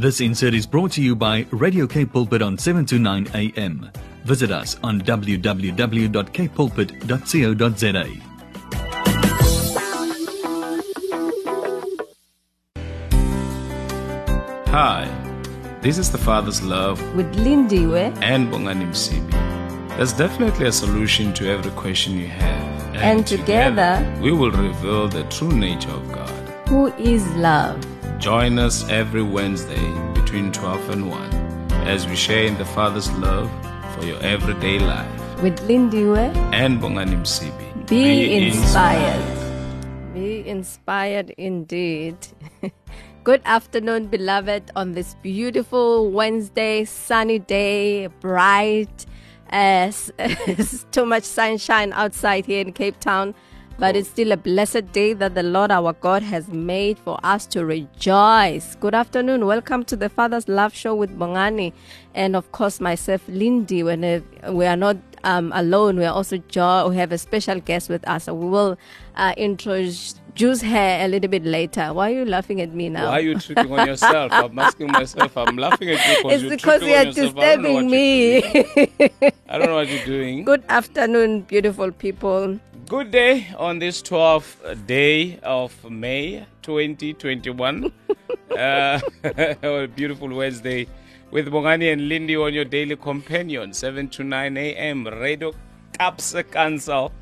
This insert is brought to you by Radio K Pulpit on 7 to 9 a.m. Visit us on www.kpulpit.co.za. Hi, this is the Father's Love with Lindiwe and Bongani Msibi. There's definitely a solution to every question you have. And together, we will reveal the true nature of God. who is love. Join us every Wednesday between 12 and 1 as we share in the Father's love for your everyday life. With Lindiwe, And Bongani Msibi. be, inspired. Be inspired indeed. Good afternoon, beloved, on this beautiful Wednesday, sunny day, bright. As too much sunshine outside here in Cape Town, but it's still a blessed day that the Lord our God has made for us to rejoice. Good afternoon. Welcome to the Father's Love Show with Bongani, and of course myself, Lindy. When uh, we are not um, alone, we are also jo- we have a special guest with us. So we will uh, introduce her a little bit later. Why are you laughing at me now? Why are you tricking on yourself? I'm asking myself. I'm laughing at you because it's you're because you on are yourself. I don't know disturbing me. I don't know what you're doing. Good afternoon, beautiful people. Good day on this 12th day of May 2021. uh, a beautiful Wednesday with Bongani and Lindy on your daily companion, 7 to 9 a.m. Radio Caps Council.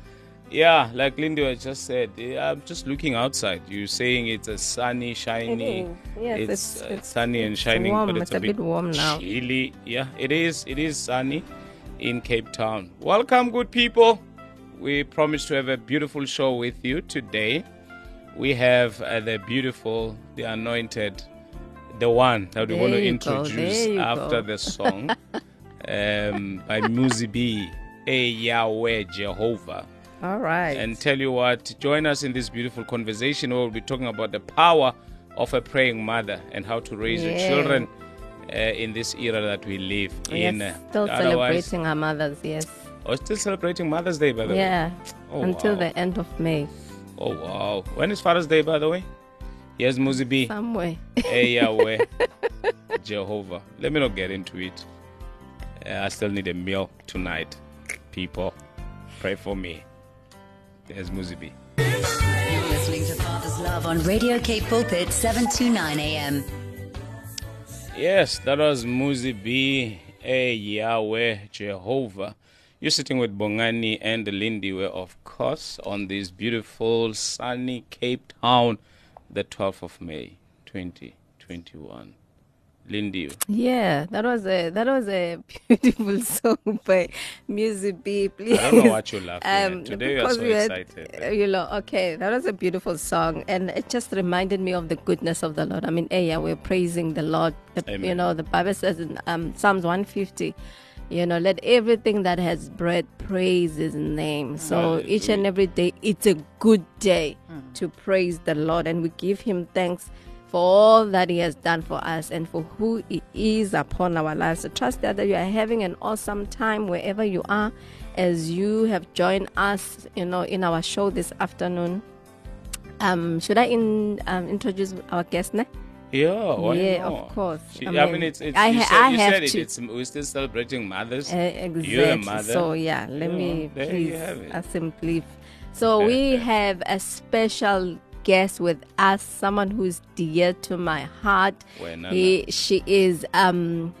Yeah, like Lindy just said, I'm just looking outside. You're saying it's a sunny, shiny. It. Yes, it's, it's- uh, it's- sunny and shining, warm. but it's, It's a bit warm now. Chilly. Yeah, it is. It is sunny in Cape Town. Welcome, good people. We promise to have a beautiful show with you today. We have uh, the beautiful, the anointed, the one that we want to you go, introduce after go. the song um, by Muzi B. A Yahweh Jehovah. All right. And tell you what, join us in this beautiful conversation where we'll be talking about the power of a praying mother and how to raise your children uh, in this era that we live in. still Otherwise- celebrating our mothers, yes. Oh, still celebrating Mother's Day, by the way. Yeah, Oh, until wow. the end of May. Oh, wow. When is Father's Day, by the way? Yes, Muzi B. Somewhere. Hey, Yahweh. Jehovah. Let me not get into it. Uh, I still need a meal tonight. People, pray for me. There's Muzi B. You're listening to Father's Love on Radio Cape Pulpit, 7 to 9 a.m. Yes, that was Muzi B. A Yahweh Jehovah. You're sitting with Bongani and Lindiwe, of course, on this beautiful sunny Cape Town, the 12th of May, 2021. Lindiwe. Yeah, that was a that was a beautiful song by Muzi B. Please. I don't know what you're laughing at. Um, Today you are so we had- excited. uh, You know, okay, that was a beautiful song, and it just reminded me of the goodness of the Lord. I mean, yeah, we're praising the Lord. The- You know, the Bible says in um, Psalms 150, you know, let everything that has breath praise His name. So each and every day, it's a good day Hmm. to praise the Lord, and we give Him thanks. For all that He has done for us and for who He is upon our lives. I trust that you are having an awesome time wherever you are as you have joined us, you know, in our show this afternoon. Um, should I in, um, introduce our guest now? Yeah, why Yeah, not? of course. She- I I, mean, mean, it's, it's I you said, I you have said it. to. It's, we're still celebrating mothers. Uh, exactly. You're a mother. So yeah, let Yeah, me please you have it. simply. So we have a special guest with us, someone who's dear to my heart. He, she is um,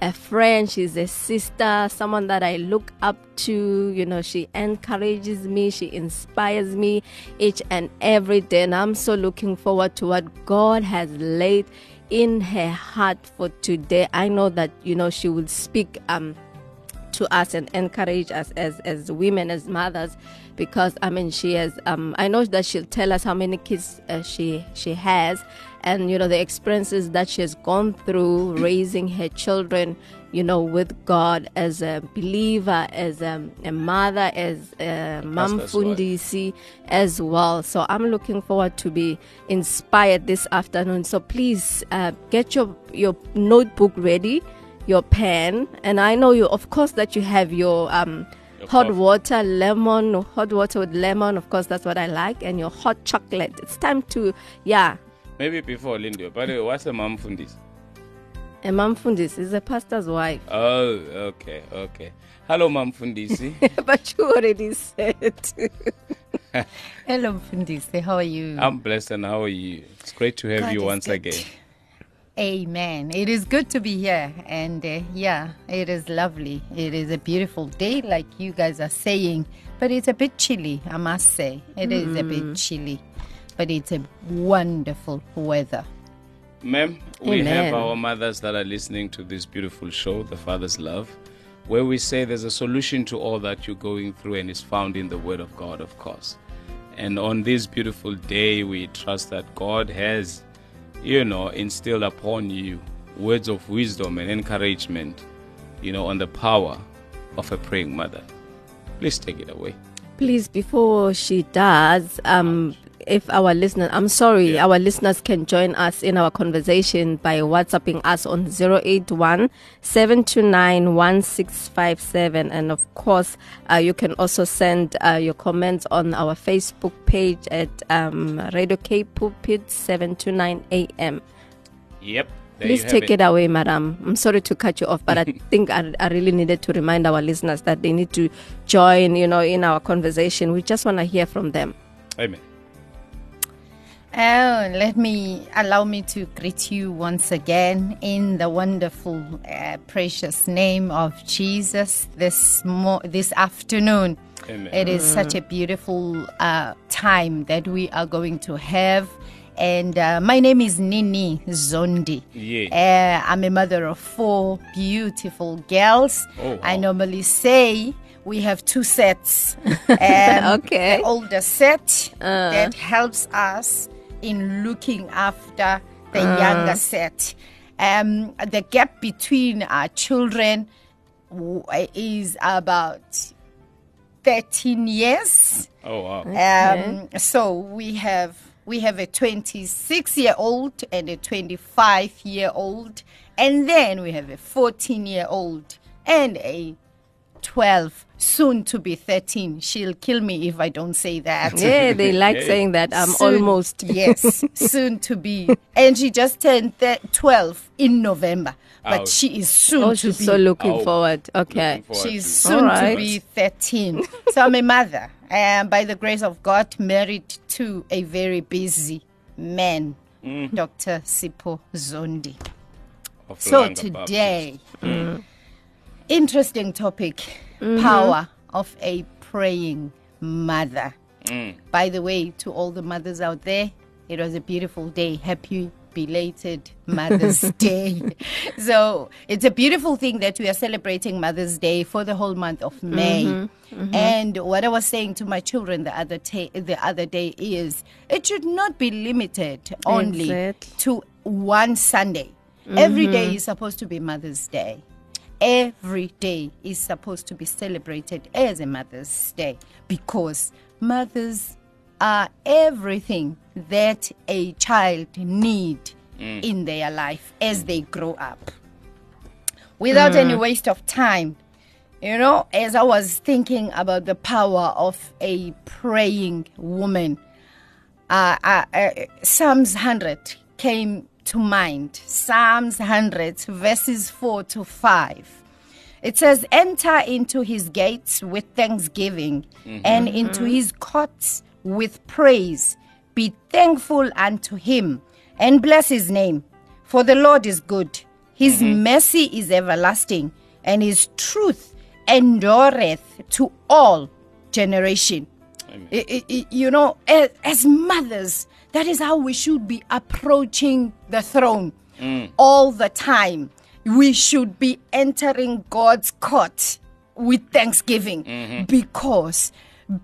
a friend. She's a sister. Someone that I look up to. You know, she encourages me. She inspires me each and every day. And I'm so looking forward to what God has laid in her heart for today. I know that you know she will speak um to us and encourage us as as women as mothers because i mean she has um i know that she'll tell us how many kids uh, she she has and you know the experiences that she has gone through raising her children you know with god as a believer as a, a mother as a mom fundisi as well. So i'm looking forward to be inspired this afternoon. So please uh, get your your notebook ready your pen. And i know you of course that you have your um hot water lemon hot water with lemon. Of course that's what i like. And your hot chocolate. It's time to yeah Maybe before Lindy. By the way, what's a mom fundis? A mom fundis is a pastor's wife. Oh, okay, okay. Hello, Mam Fundisi. but you already said. Hello, Mfundisi. How are you? I'm blessed, and how are you? It's great to have God you once good. again. Amen. It is good to be here. And uh, yeah, it is lovely. It is a beautiful day, like you guys are saying. But it's a bit chilly, I must say. It is a bit chilly. But it's a wonderful weather. Ma'am, we have our mothers that are listening to this beautiful show, The Father's Love, where we say there's a solution to all that you're going through, and it's found in the Word of God, of course. And on this beautiful day, we trust that God has, you know, instilled upon you words of wisdom and encouragement, you know, on the power of a praying mother. Please take it away. Please, before she does, um, if our listeners, I'm sorry, Yeah. our listeners can join us in our conversation by WhatsApping us on 081 729 And of course, uh, you can also send uh, your comments on our Facebook page at um, Radio K Pulpit 729 AM. Yep. Please take it. away, madam. I'm sorry to cut you off, but I think I, I really needed to remind our listeners that they need to join, you know, in our conversation. We just want to hear from them. Amen. Oh, let me allow me to greet you once again in the wonderful, uh, precious name of Jesus this mo- this afternoon. Amen. It is such a beautiful uh, time that we are going to have. And uh, my name is Nini Zondi. Yeah. Uh, I'm a mother of four beautiful girls. Oh, wow. I normally say we have two sets. Um, Okay. The older set that helps us in looking after the younger set. Um, the gap between our children is about 13 years. Oh, wow. Um, so we have we have a 26 year old and a 25 year old, and then we have a 14 year old and a 12, soon to be 13. She'll kill me if I don't say that. Yeah, they like Yeah. saying that. I'm Soon- almost. yes, soon to be, and she just turned th- 12 in November, but Ouch. she is soon Oh, to she's be. so looking forward. Okay. Looking forward She's to- soon Alright. to be 13. so I'm a mother. And by the grace of God, married to a very busy man, Mm. Dr. Sipho Zondi. So Langa Baptist. today, interesting topic mm-hmm. power of a praying mother. Mm. By the way, to all the mothers out there, it was a beautiful day. Happy belated Mother's Day. So it's a beautiful thing that we are celebrating Mother's Day for the whole month of mm-hmm. May. Mm-hmm. And what I was saying to my children the other ta- the other day is it should not be limited only to one Sunday. Every day is supposed to be Mother's Day. Every day is supposed to be celebrated as a Mother's Day because mothers are everything that a child need in their life as they grow up. Without any waste of time, you know, as I was thinking about the power of a praying woman, uh, uh, uh, Psalms 100 came to mind. Psalms 100, verses 4 to 5. It says, Enter into his gates with thanksgiving mm-hmm. and into mm-hmm. his courts with praise. Be thankful unto him and bless his name. For the Lord is good, his mm-hmm. mercy is everlasting, and his truth endureth to all generation. I- I- I- you know, as, as mothers, that is how we should be approaching the throne mm. all the time. We should be entering God's court with thanksgiving mm-hmm. because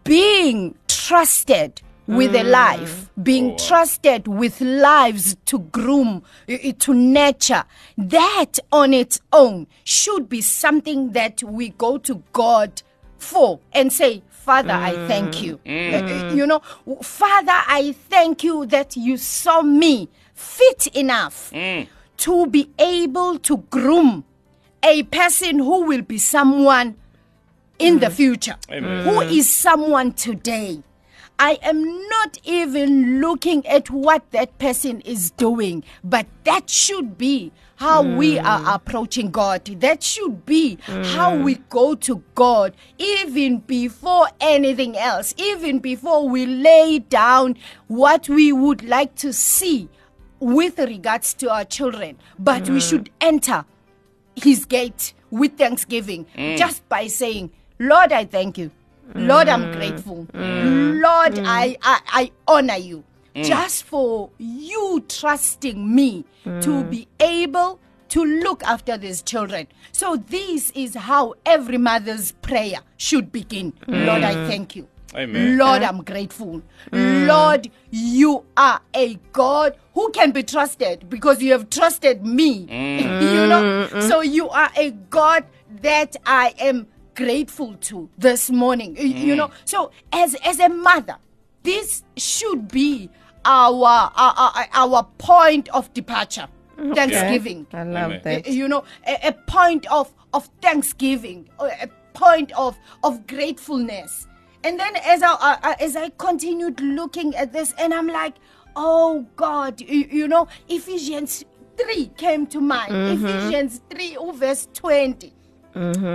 being trusted with a mm. life, being oh, trusted with lives to groom, i- i- to nurture, that on its own should be something that we go to God for and say, Father, I thank you. Uh, uh, You know, Father, I thank you that you saw me fit enough to be able to groom a person who will be someone in the future, who is someone today. I am not even looking at what that person is doing, but that should be how we are mm. approaching God. That should be how mm. we go to God, even before anything else, even before we lay down what we would like to see with regards to our children. But we mm. should enter his gate with thanksgiving just by saying, Lord, I thank you. Lord, I'm grateful. Lord, I, I, I honor you Mm. just for you trusting me to mm. be able to look after these children. So, this is how every mother's prayer should begin. Mm. Lord, I thank you. Amen. Lord, I'm grateful. Lord, you are a God who can be trusted because you have trusted me. you know, so you are a God that I am grateful to this morning. You know, so as as a mother, this should be our our, our, our point of departure. Thanksgiving I love Amen. that. you know a, a point of of thanksgiving a point of of gratefulness and then as i uh, uh, as i continued looking at this and i'm like oh god you, you know ephesians 3 came to mind ephesians 3 oh, verse 20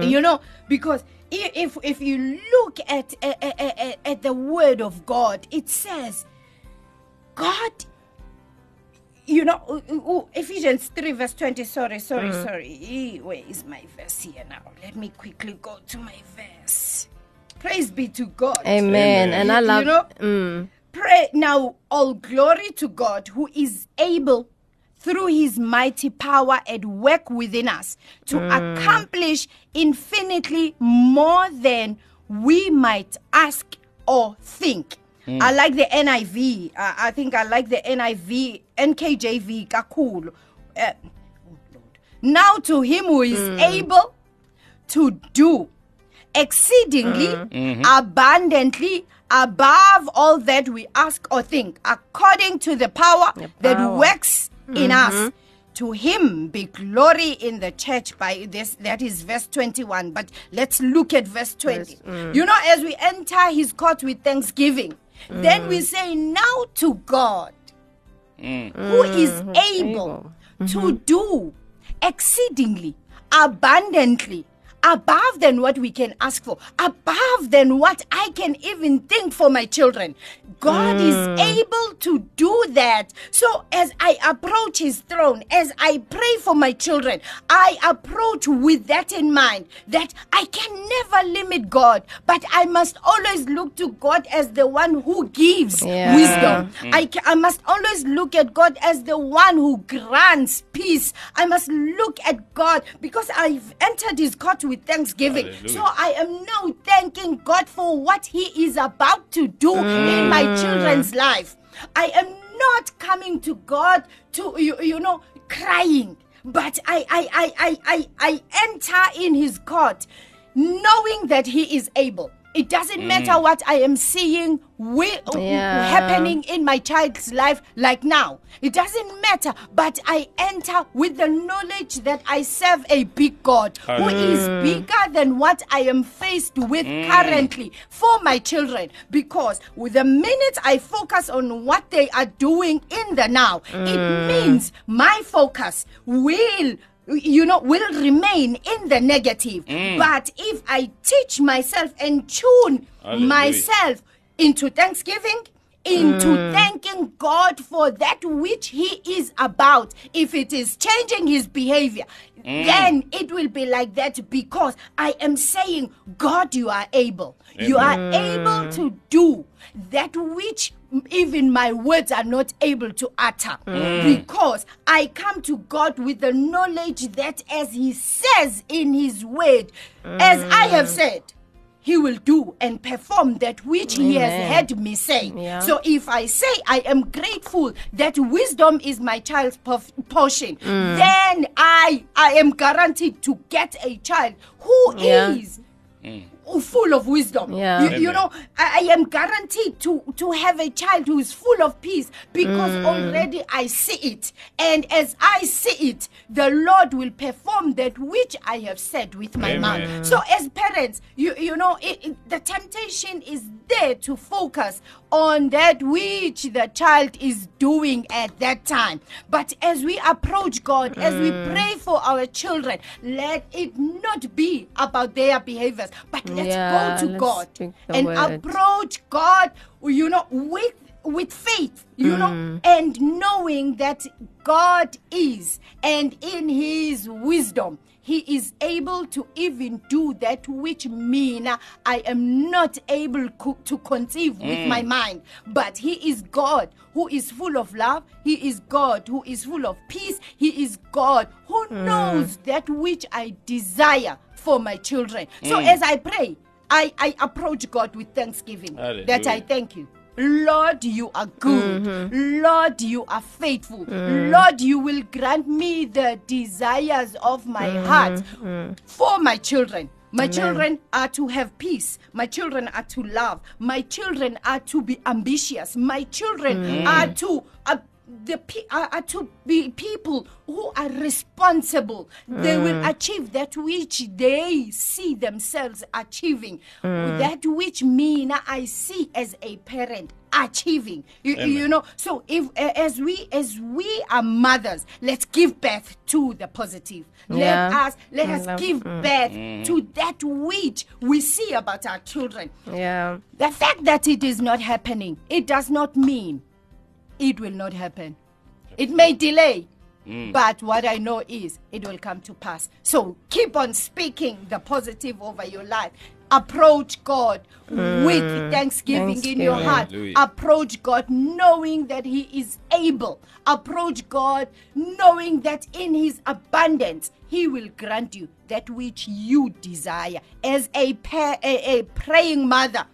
you know because if if you look at, at, at at the word of god it says god you know, uh, Ephesians 3, verse 20. Sorry, sorry, sorry. Eh, Where is my verse here now? Let me quickly go to my verse. Praise be to God. Amen. Amen. And I love you know, mm, Pray now, all glory to God who is able through his mighty power at work within us to accomplish infinitely more than we might ask or think. Mm. I like the NIV. Uh, I think I like the NIV, NKJV, kakulu. Uh, eh, oh Now to him who is mm. able to do exceedingly mm-hmm. Mm-hmm. abundantly above all that we ask or think according to the power, that power. works in mm-hmm. us. To him be glory in the church by this that is verse 21 but let's look at verse 20 mm. you know as we enter his court with thanksgiving then we mm. say now to god mm. who is mm-hmm. able to mm-hmm. do exceedingly abundantly above than what we can ask for above than what i can even think for my children. God is mm. able to do that. So as i approach his throne as i pray for my children i approach with that in mind that i can never limit god but i must always look to god as the one who gives Yeah. wisdom. Mm. I, ca- I must always look at God as the one who grants peace. I must look at God because I've entered his court with thanksgiving. Hallelujah. So I am now thanking God for what he is about to do in my mm. children's life. I am not coming to God to, you, you know, crying, but I, I, I, I, I, I enter in his court knowing that he is able. It doesn't mm. matter what I am seeing wi- Yeah. happening in my child's life like now. It doesn't matter, but I enter with the knowledge that I serve a big God who is bigger than what I am faced with mm. currently for my children. Because with the minute I focus on what they are doing in the now, it mm. means my focus will you know will remain in the negative mm. but if i teach myself and tune Hallelujah. myself into thanksgiving into mm. thanking God for that which He is about. If it is changing His behavior, mm. then it will be like that because I am saying, God, you are able. You are able to do that which even my words are not able to utter mm. because I come to God with the knowledge that as He says in His word, as I mm. have said, he will do and perform that which he has Amen. heard me say. Yeah. So if I say I am grateful that wisdom is my child's perf- portion, Mm. then I I am guaranteed to get a child who Yeah. is mm. Full of wisdom. Yeah. You, you know, I, I am guaranteed to to have a child who is full of peace because Mm. already I see it, and as I see it, the Lord will perform that which I have said with my Amen. mouth. So, as parents, you you know, it, it- the temptation is there to focus on that which the child is doing at that time. But as we approach God, as we Mm. pray for our children, let it not be about their behaviors, but let's Yeah, go to let's God and word. approach God, you know, with with faith, you Mm. know, and knowing that God is, and in His wisdom, He is able to even do that which mean I am not able co- to conceive with my mind. But He is God who is full of love. He is God who is full of peace. He is God who knows that which I desire for my children. So as I pray, I, I approach God with thanksgiving that I thank you. Lord, you are good. Mm-hmm. Lord, you are faithful. Mm. Lord, you will grant me the desires of my Mm-hmm. heart for my children. My children are to have peace. My children are to love. My children are to be ambitious. My children Mm. are to uh, the pe- are, to be people who are responsible. They will Mm. achieve that which they see themselves achieving. Mm. That which me I see as a parent achieving. You, you know. So if as we as we are mothers, let's give birth to the positive. Let Yeah. us let I us love- give birth to that which we see about our children. Yeah. The fact that it is not happening, it does not mean it will not happen. It may delay, but what I know is it will come to pass. So keep on speaking the positive over your life. Approach God with mm. thanksgiving in your heart. Hallelujah. Approach God knowing that He is able. Approach God knowing that in His abundance He will grant you that which you desire. As a, pa- a, a praying mother,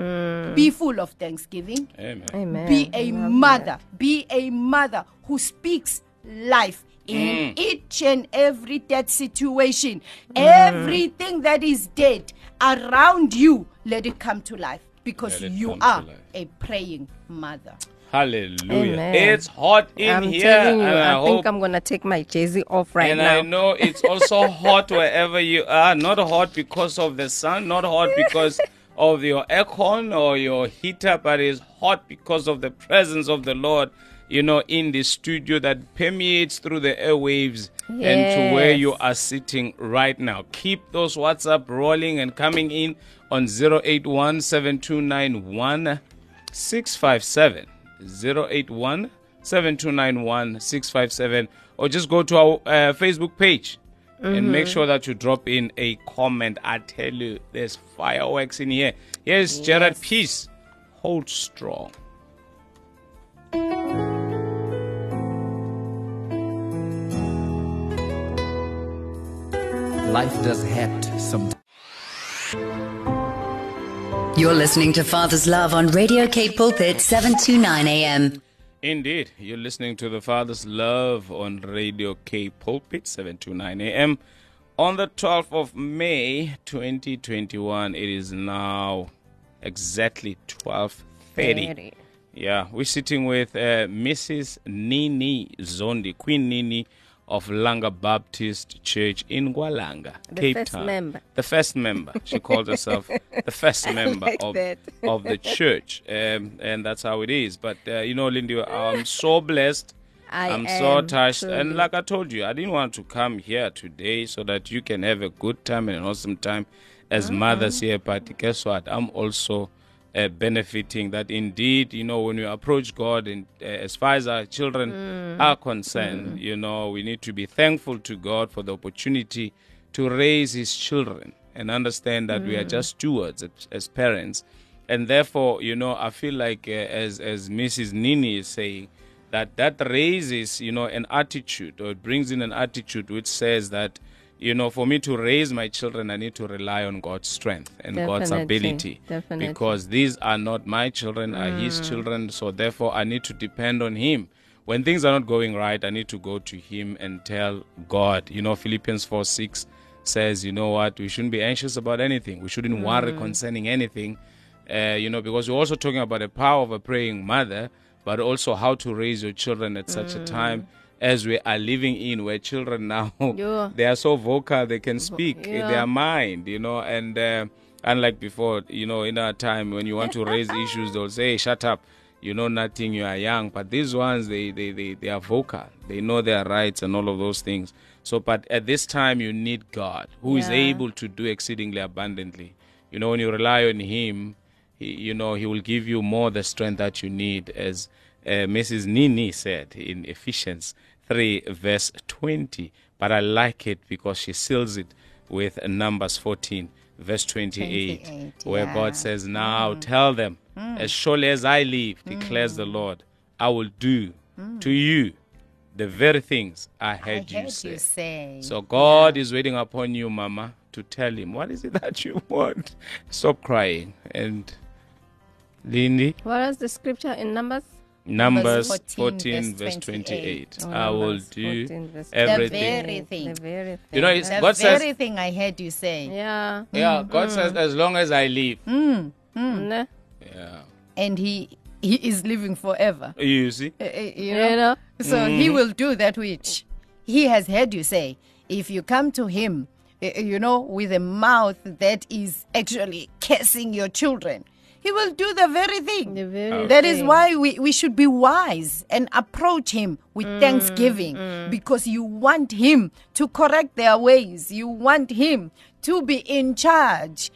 Mm. be full of thanksgiving. Amen. Amen. Be a Love mother. Be a mother who speaks life in mm. each and every dead situation. Mm. Everything that is dead around you, let it come to life because you are a praying mother. Hallelujah. Amen. It's hot in I'm here. telling you, and I, I, hope think I'm gonna take my jersey off right and now. And I know it's also hot wherever you are. Not hot because of the sun, not hot because of your aircon or your heater, but it's hot because of the presence of the Lord, you know, in the studio that permeates through the airwaves and to where you are sitting right now. Keep those WhatsApp rolling and coming in on 081 7291 657 081 7291 657 or just go to our uh, Facebook page and make mm-hmm. sure that you drop in a comment. I tell you, there's fireworks in here. Here's Gerard Peace. Hold strong. Life does hurt sometimes. You're listening to Father's Love on Radio Cape Pulpit 729 AM. Indeed, you're listening to the Father's Love on Radio K Pulpit, 729 AM. On the 12th of May, 2021, it is now exactly 12.30. Thirty. Yeah, we're sitting with uh, Mrs. Nini Zondi, Queen Nini of Langa Baptist Church in KwaLanga, The Cape first Town. member. The first member. She calls herself the first member like of, of the church. Um, and that's how it is. But, uh, you know, Lindy, I'm so blessed. I am so touched. And like I told you, I didn't want to come here today so that you can have a good time and an awesome time as Mm-hmm. mothers here. But guess what? I'm also uh, benefiting that indeed, you know, when we approach God and uh, as far as our children Mm. are concerned, you know, we need to be thankful to God for the opportunity to raise His children and understand that we are Mm. just stewards as, as parents. And therefore, you know, I feel like uh, as as Mrs. Nini is saying, that that raises you know an attitude or it brings in an attitude which says that you know for me to raise my children i need to rely on god's strength and god's ability definitely. because these are not my children are Mm. his children so therefore i need to depend on him when things are not going right i need to go to him and tell god you know philippians 4 6 says, you know what, we shouldn't be anxious about anything. We shouldn't worry concerning anything. Uh, you know, because we're also talking about the power of a praying mother, but also how to raise your children at such a time as we are living in where children now Yeah. they are so vocal they can speak Yeah. their mind you know and uh, unlike before you know in our time when you want to raise issues they'll say hey, shut up you know nothing you are young but these ones they, they they they are vocal they know their rights and all of those things so but at this time you need god who is Yeah. able to do exceedingly abundantly you know when you rely on him he, you know he will give you more the strength that you need as uh, mrs nini said in ephesians 3 verse 20 but i like it because she seals it with numbers 14 verse 28, 28, where yeah. god says now mm. tell them mm. as surely as i live mm. declares the lord i will do to you the very things i I heard, you heard say you say. so God is waiting upon you, Mama, to tell him what is it that you want. Stop crying. And Lindy, What is the scripture in Numbers? Numbers 14, 14, verse verse 28. 28. Oh, I will do 14 verse everything. very thing. The very thing. You know, it's- the God says- very thing I heard you say. yeah. Yeah, God says, as long as I live. Mm. Ne? Yeah. And he he is living forever. You see? Uh, uh, you You know? know? So he will do that which he has heard you say. If you come to him, uh, you know, with a mouth that is actually cursing your children, he will do the very thing. The very That is why we, we should be wise and approach him with Mm, thanksgiving because you want him to correct their ways. You want him to be in charge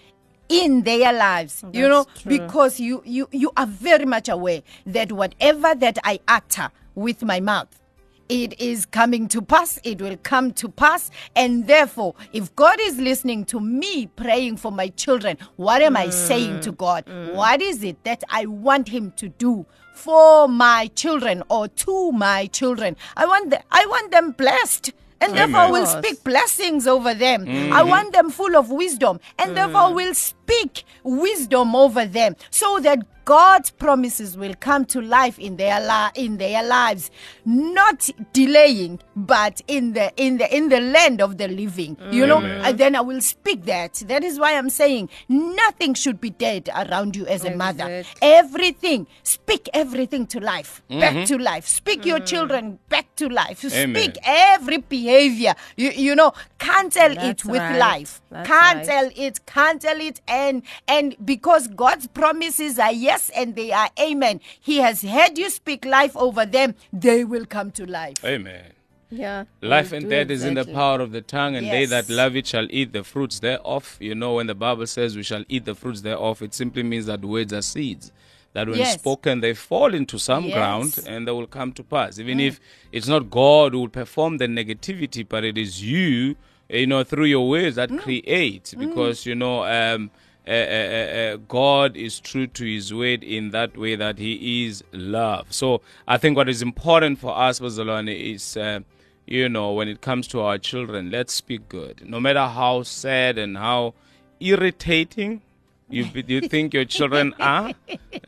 in their lives you know true. because you, you you are very much aware that whatever that i utter with my mouth it is coming to pass it will come to pass. And therefore if god is listening to me praying for my children what am i saying to god? Mm, mm. What is it that i want him to do for my children or to my children? I want the, i want them blessed. And therefore I will speak blessings over them. I mm-hmm. want them full of wisdom, and therefore mm. will speak wisdom over them, so that God's promises will come to life in their li- in their lives, not delaying, but in the in the in the land of the living. You know, and then I will speak that. That is why I'm saying nothing should be dead around you as a mother. Everything, speak everything to life, back mm-hmm. to life. Speak your children back to life. Amen. Speak every behavior. You, you know, cancel it with right. life. That's cancel it, cancel it, and and because God's promises are yes and they are amen. He has heard you speak life over them. They will come to life. Amen. Yeah. Life and do death is in the power of the tongue, and they that love it shall eat the fruits thereof. You know, when the Bible says we shall eat the fruits thereof, it simply means that words are seeds. That when Yes. spoken, they fall into some Yes. ground and they will come to pass. Even mm. if it's not God who will perform the negativity, but it is you, you know, through your words that mm. create. Mm. Because, you know, um, uh, uh, uh, God is true to His word in that way that He is love. So I think what is important for us, Bazalwane, is, uh, you know, when it comes to our children, let's speak good. No matter how sad and how irritating you you think your children are,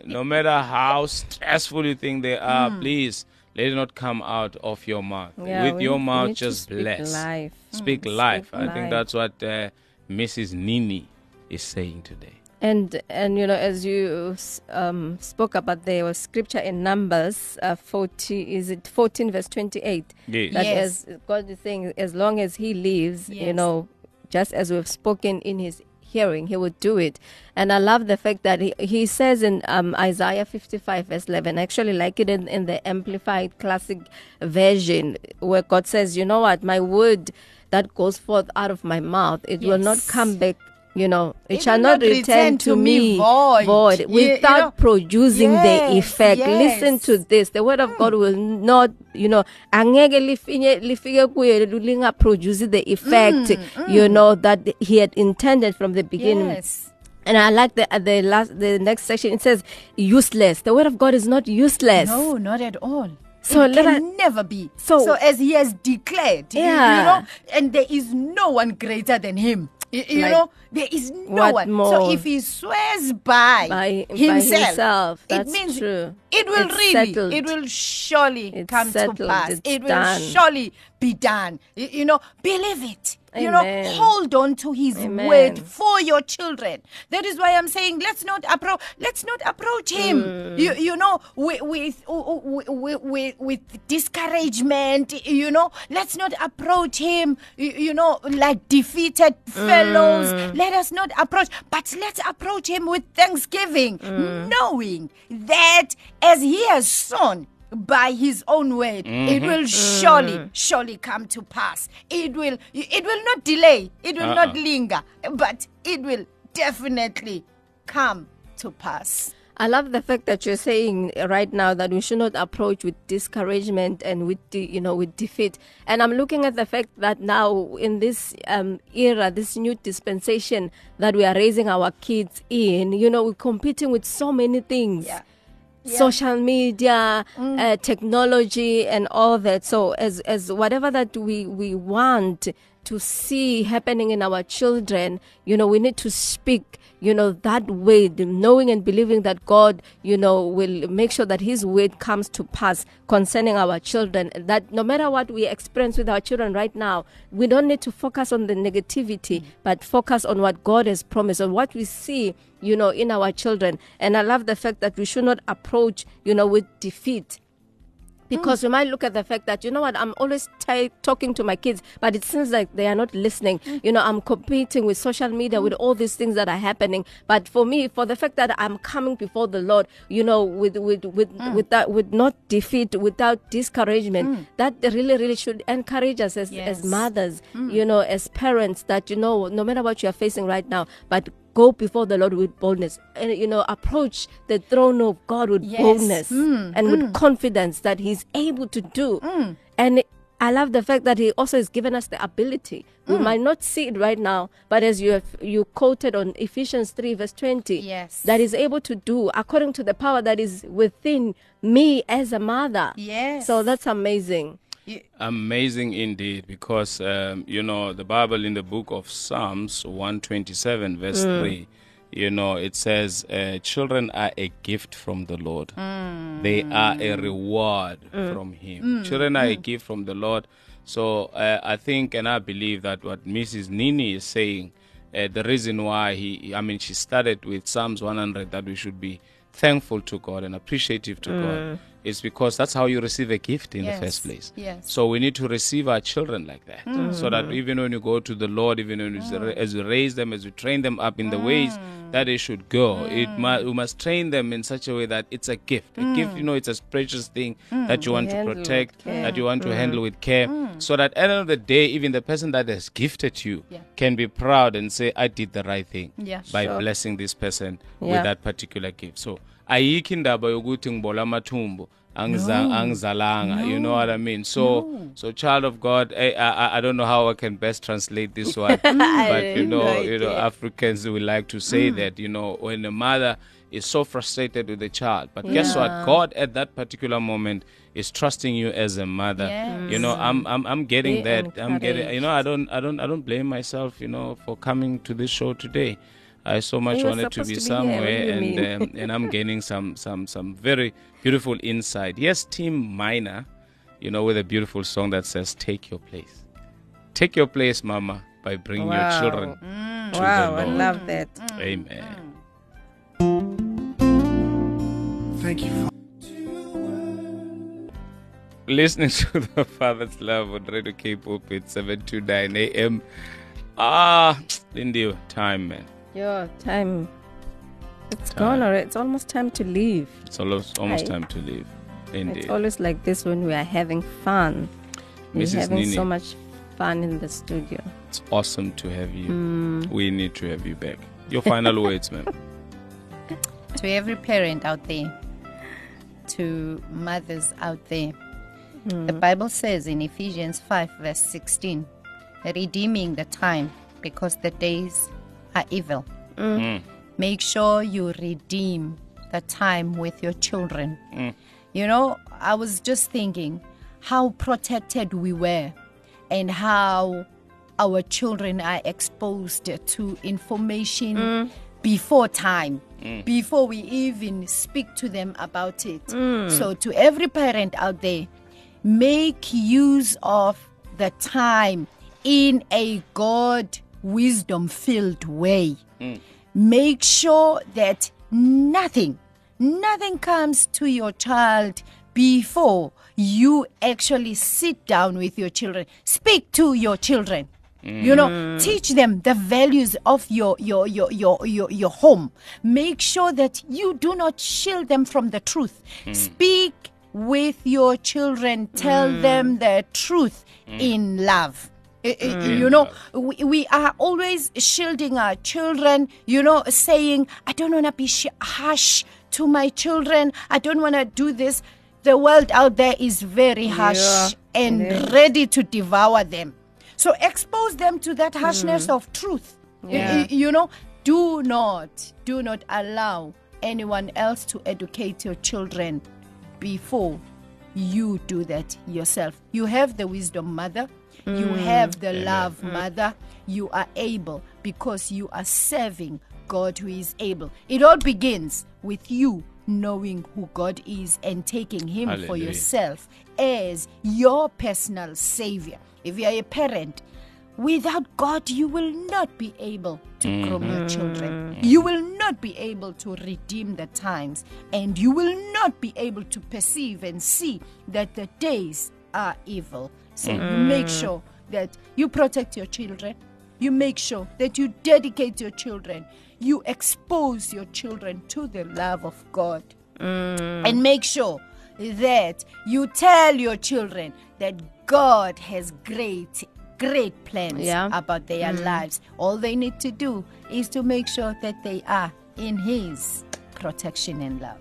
no matter how stressful you think they are, please let it not come out of your mouth. Yeah, With we your mouth, just speak bless. life. Speak Mm, life. speak I think that's what uh, Mrs. Nini is saying today. And and you know, as you um, spoke about there was scripture in Numbers uh, forty, is it fourteen verse twenty eight? Yes. That Yes. as God is saying, as long as He lives, you know, just as we've spoken in His hearing, He would do it. And I love the fact that He, he says in um, Isaiah fifty five verse eleven. I actually like it in, in the Amplified Classic version, where God says, "You know what? My word that goes forth out of my mouth, it will not come back." You know, it, It shall not return to me void. void You- you without know, producing the yes, effect. Listen to this. The word of God hmm. will not, you know, angeke lifinye- lifike kuye lingaproduce the effect, hmm, you hmm. know, that he had intended from the beginning. Yes. And I like the uh, the last the next section. It says useless. The word of God is not useless. No, not at all. So it let can us- never be. So- So, as he has declared, you- you, Yeah. know, and there is no one greater than him. You, you Like, know, there is no one. more? So if he swears by, By- by himself, himself, it means true. it will It's really, settled. it will surely It's come settled. to pass. It's it will done. surely be done. You, you know, believe it. You know, hold on to his Amen. word for your children. That is why I'm saying let's not approach let's not approach him. Mm. You you know with with with, with with discouragement, you know, let's not approach him you, you know like defeated fellows. Mm. Let us not approach but let's approach him with thanksgiving, Mm. knowing that as he has sown by his own word it will surely surely come to pass it will it will not delay it will not linger but it will definitely come to pass I love the fact that you're saying right now that we should not approach with discouragement and with the, you know with defeat. And I'm looking at the fact that now in this um, era, this new dispensation that we are raising our kids in, you know, we're competing with so many things. Yeah. Social media uh, technology and all that. So as as whatever that we we want to see happening in our children you know we need to speak you know that word knowing and believing that god you know will make sure that his word comes to pass concerning our children that no matter what we experience with our children right now we don't need to focus on the negativity but focus on what god has promised on what we see you know in our children. And i love the fact that we should not approach you know with defeat because we might look at the fact that you know what i'm always t- talking to my kids but it seems like they are not listening. Mm. You know i'm competing with social media with mm. all these things that are happening. But for me for the fact that i'm coming before the lord you know with with with mm. with that with not defeat without discouragement that really really should encourage us as Yes. as mothers you know as parents that you know no matter what you are facing right now but go before the lord with boldness and you know approach the throne of god with Yes. boldness Mm, and with mm. confidence that he's able to do mm. and I love the fact that he also has given us the ability. We mm. might not see it right now, but as you have you quoted on Ephesians 3 verse 20, Yes. that is able to do according to the power that is within me as a mother. Yes. So that's amazing. Amazing indeed, because um, you know the Bible in the book of Psalms 127, verse 3, you know, it says, uh, Children are a gift from the Lord, they are a reward from Him. Children are a gift from the Lord. So uh, I think and I believe that what Mrs. Nini is saying, uh, the reason why he, I mean, she started with Psalms 100 that we should be thankful to God and appreciative to God is because that's how you receive a gift in Yes, the first place. yes. So we need to receive our children like that, mm. so that mm. even when you go to the Lord, even when you, mm. as we raise them, as we train them up in the ways that they should go, it mu- we must train them in such a way that it's a gift. A gift, you know, it's a precious thing that you want to Handle with protect, that you want to handle with care, so that at the end of the day, even the person that has gifted you Yeah. can be proud and say, "I did the right thing Yeah, by sure. blessing this person Yeah. with that particular gift." So ayikho indaba yokuthi ngibola amathumbu. Angiza- angizalanga you know what i mean? So so child of god eh, I, I i don't know how i can best translate this one but you know no you know idea. africans we like to say that you know when a mother is so frustrated with the child but guess what? God at that particular moment is trusting you as a mother. You know i'm i'm, I'm getting Be that. I'm getting you know i don't i don't i don't blame myself you know for coming to this show today I so much You wanted to be to be here, what do somewhere, you and um, and I'm gaining some some some very beautiful insight. Yes, Team Minor, you know, with a beautiful song that says "Take your place, take your place, Mama," by bringing your Wow. children to wow, the I love that. Amen. Thank you. For Listening to the Father's Love on Radio Cape Pulpit, 729 AM. Ah, India, time, man. Your time. It's gone already. It's almost time to leave. It's almost almost Aye. time to leave. Indeed. It's always like this when we are having fun. We're having Nini. so much fun in the studio. It's awesome to have you. Mm. We need to have you back. Your final words, man. to every parent out there, to mothers out there. The Bible says in Ephesians 5, verse 16, redeeming the time because the days are evil. Mm. Mm. Make sure you redeem the time with your children. Mm. You know, I was just thinking how protected we were and how our children are exposed to information before time, before we even speak to them about it. So, to every parent out there, make use of the time in a God wisdom filled way. Hmm. Make sure that nothing, nothing comes to your child before you actually sit down with your children. Speak to your children. You know, hmm. teach them the values of your, your your your your your home. Make sure that you do not shield them from the truth. Hmm. Speak with your children. Tell them the truth in love. I- You know, we, we are always shielding our children, you know, saying, I don't want to be sh- harsh to my children. I don't want to do this. The world out there is very harsh and ready to devour them. So expose them to that hmm. harshness of truth. Yeah. You know, do not, do not allow anyone else to educate your children before you do that yourself. You have the wisdom, mother. You mm. have the love, mm. mother. You are able because you are serving God who is able. It all begins with you knowing who God is and taking Him for yourself as your personal Savior. If you are a parent, without God, you will not be able to mm-hmm. groom your children. Mm. You will not be able to redeem the times, and you will not be able to perceive and see that the days are evil. So you mm. make sure that you protect your children. You make sure that you dedicate your children. You expose your children to the love of God mm. and make sure that you tell your children that God has great, great plans Yeah. about their mm. lives. All they need to do is to make sure that they are in His protection and love.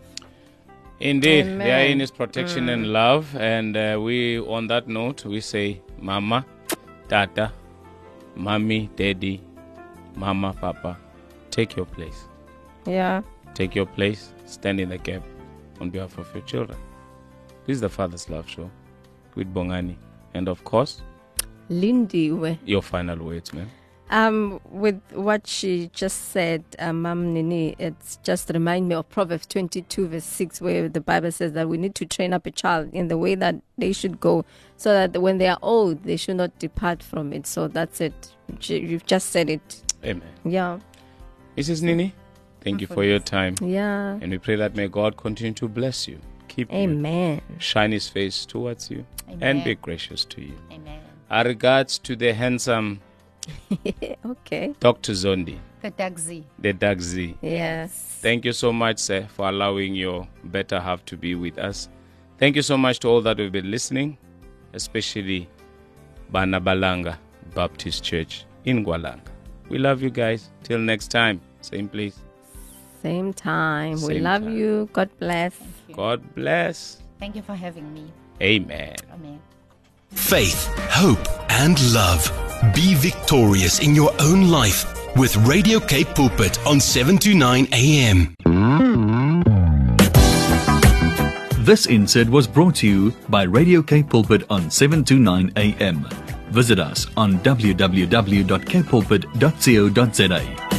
Indeed, they are Amen. in His protection and love. And uh, we, on that note, we say, Mama, Tata, Mommy, Daddy, Mama, Papa, take your place. Yeah. Take your place. Stand in the gap on behalf of your children. This is the Father's Love Show with Bongani. And of course, Lindy, we. your final words, man. Um, with what she just said, uh, Mam Nini, it's just remind me of Proverbs 22, verse 6, where the Bible says that we need to train up a child in the way that they should go, so that when they are old, they should not depart from it. So that's it. You've just said it. Amen. Yeah. Mrs. Nini, thank you for your time. Yeah. And we pray that may God continue to bless you, keep you, Amen. shine His face towards you, and be gracious to you. Amen. Our regards to the handsome Okay. Dr. Zondi, The Dagzi. the Dagzi. Yes. Thank you so much, sir, for allowing your better half to be with us. Thank you so much to all that have been listening, especially Banabalanga Baptist Church in KwaLanga. We love you guys. Till next time, same place. Same time. we love time. you. God bless. God bless. Thank you for having me. Amen. Amen. Faith, hope, and love. Be victorious in your own life with Radio Cape Pulpit on 7 to 9 a.m. This insert was brought to you by Radio K Pulpit on 7 to 9 AM. Visit us on www.kpulpit.co.za.